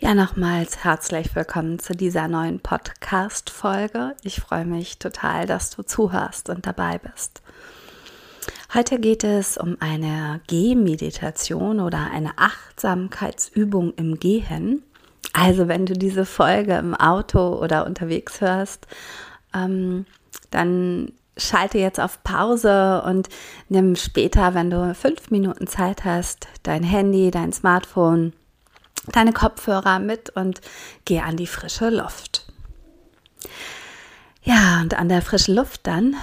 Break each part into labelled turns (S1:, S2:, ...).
S1: Ja, nochmals herzlich willkommen zu dieser neuen Podcast-Folge. Ich freue mich total, dass du zuhörst und dabei bist. Heute geht es um eine Gehmeditation oder eine Achtsamkeitsübung im Gehen. Also, wenn du diese Folge im Auto oder unterwegs hörst, ähm, dann schalte jetzt auf Pause und nimm später, wenn du fünf Minuten Zeit hast, dein Handy, dein Smartphone deine Kopfhörer mit und geh an die frische Luft. Ja, und an der frischen Luft dann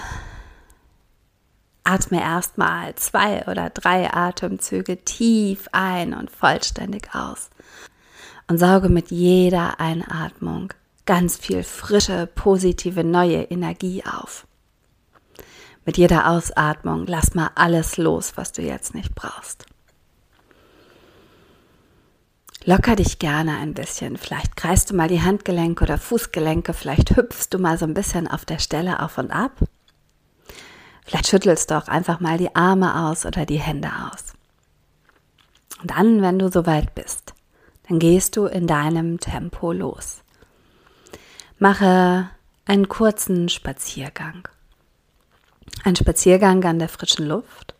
S1: atme erstmal zwei oder drei Atemzüge tief ein und vollständig aus. Und sauge mit jeder Einatmung ganz viel frische, positive, neue Energie auf. Mit jeder Ausatmung lass mal alles los, was du jetzt nicht brauchst. Locker dich gerne ein bisschen. Vielleicht kreist du mal die Handgelenke oder Fußgelenke, vielleicht hüpfst du mal so ein bisschen auf der Stelle auf und ab. Vielleicht schüttelst du auch einfach mal die Arme aus oder die Hände aus. Und dann, wenn du soweit bist, dann gehst du in deinem Tempo los. Mache einen kurzen Spaziergang. Ein Spaziergang an der frischen Luft,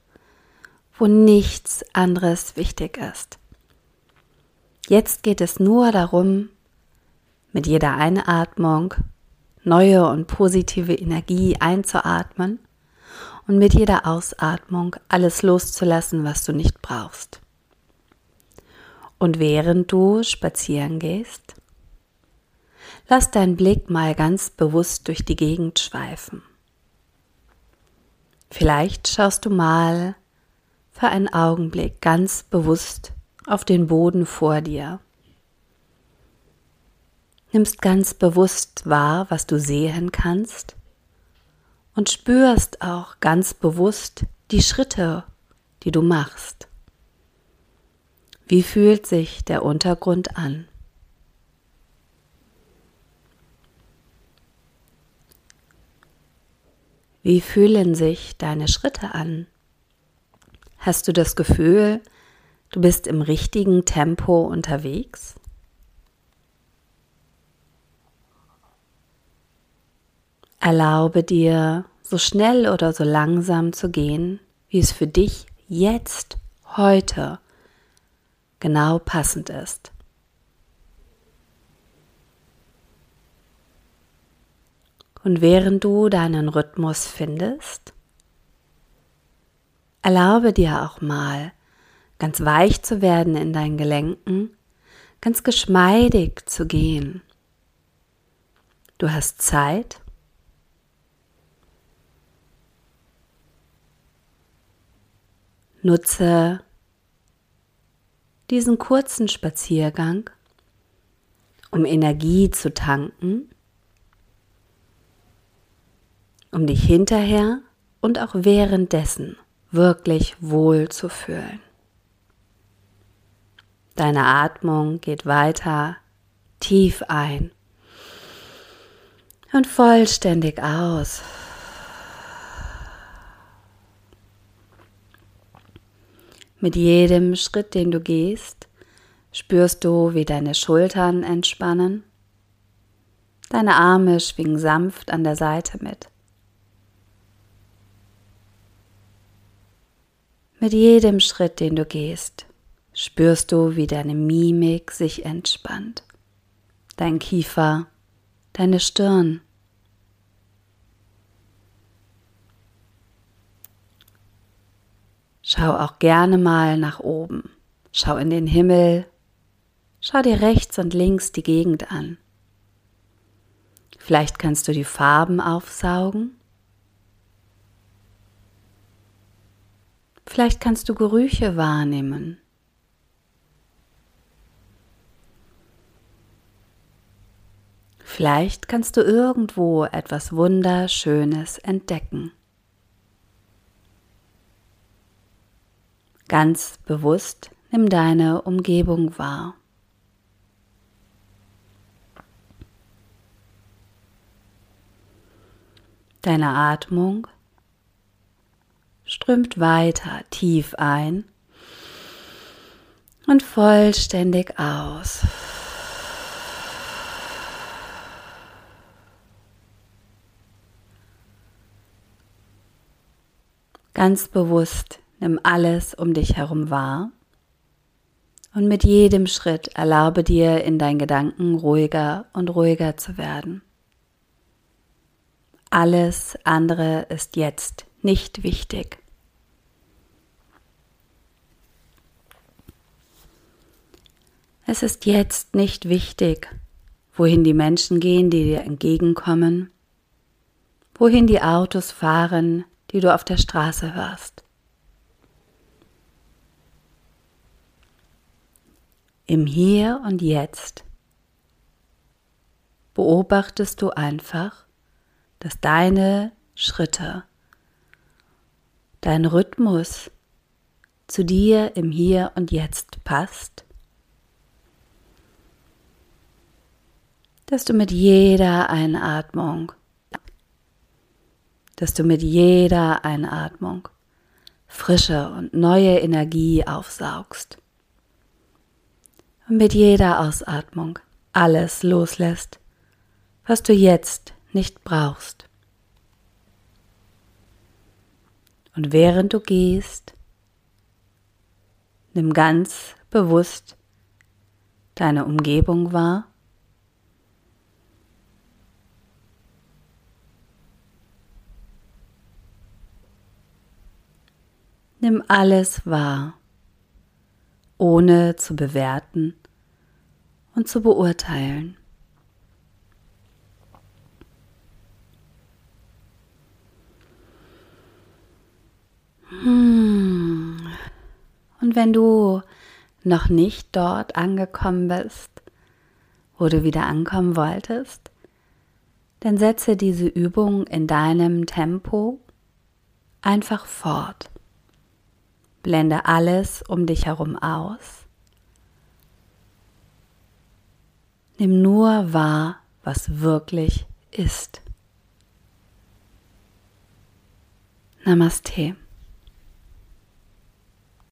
S1: wo nichts anderes wichtig ist Jetzt geht es nur darum, mit jeder Einatmung neue und positive Energie einzuatmen und mit jeder Ausatmung alles loszulassen, was du nicht brauchst. Und während du spazieren gehst, lass deinen Blick mal ganz bewusst durch die Gegend schweifen. Vielleicht schaust du mal für einen Augenblick ganz bewusst auf den Boden vor dir. Nimmst ganz bewusst wahr, was du sehen kannst und spürst auch ganz bewusst die Schritte, die du machst. Wie fühlt sich der Untergrund an? Wie fühlen sich deine Schritte an? Hast du das Gefühl, Du bist im richtigen Tempo unterwegs. Erlaube dir, so schnell oder so langsam zu gehen, wie es für dich jetzt, heute genau passend ist. Und während du deinen Rhythmus findest, erlaube dir auch mal, ganz weich zu werden in deinen Gelenken, ganz geschmeidig zu gehen. Du hast Zeit. Nutze diesen kurzen Spaziergang, um Energie zu tanken, um dich hinterher und auch währenddessen wirklich wohl zu fühlen. Deine Atmung geht weiter tief ein und vollständig aus. Mit jedem Schritt, den du gehst, spürst du, wie deine Schultern entspannen. Deine Arme schwingen sanft an der Seite mit. Mit jedem Schritt, den du gehst, spürst du, wie deine Mimik sich entspannt, dein Kiefer, deine Stirn. Schau auch gerne mal nach oben, schau in den Himmel, schau dir rechts und links die Gegend an. Vielleicht kannst du die Farben aufsaugen. Vielleicht kannst du Gerüche wahrnehmen. Vielleicht kannst du irgendwo etwas Wunderschönes entdecken. Ganz bewusst nimm deine Umgebung wahr. Deine Atmung strömt weiter tief ein und vollständig aus. Ganz bewusst nimm alles um dich herum wahr und mit jedem Schritt erlaube dir in deinen Gedanken ruhiger und ruhiger zu werden. Alles andere ist jetzt nicht wichtig. Es ist jetzt nicht wichtig, wohin die Menschen gehen, die dir entgegenkommen, wohin die Autos fahren, die du auf der Straße hörst. Im Hier und Jetzt beobachtest du einfach, dass deine Schritte, dein Rhythmus zu dir im Hier und Jetzt passt, dass du mit jeder Einatmung, dass du mit jeder Einatmung frische und neue Energie aufsaugst und mit jeder Ausatmung alles loslässt, was du jetzt nicht brauchst. Und während du gehst, nimm ganz bewusst deine Umgebung wahr. Nimm alles wahr, ohne zu bewerten und zu beurteilen. Hm. Und wenn du noch nicht dort angekommen bist, wo du wieder ankommen wolltest, dann setze diese Übung in deinem Tempo einfach fort. Blende alles um dich herum aus. Nimm nur wahr, was wirklich ist. Namaste.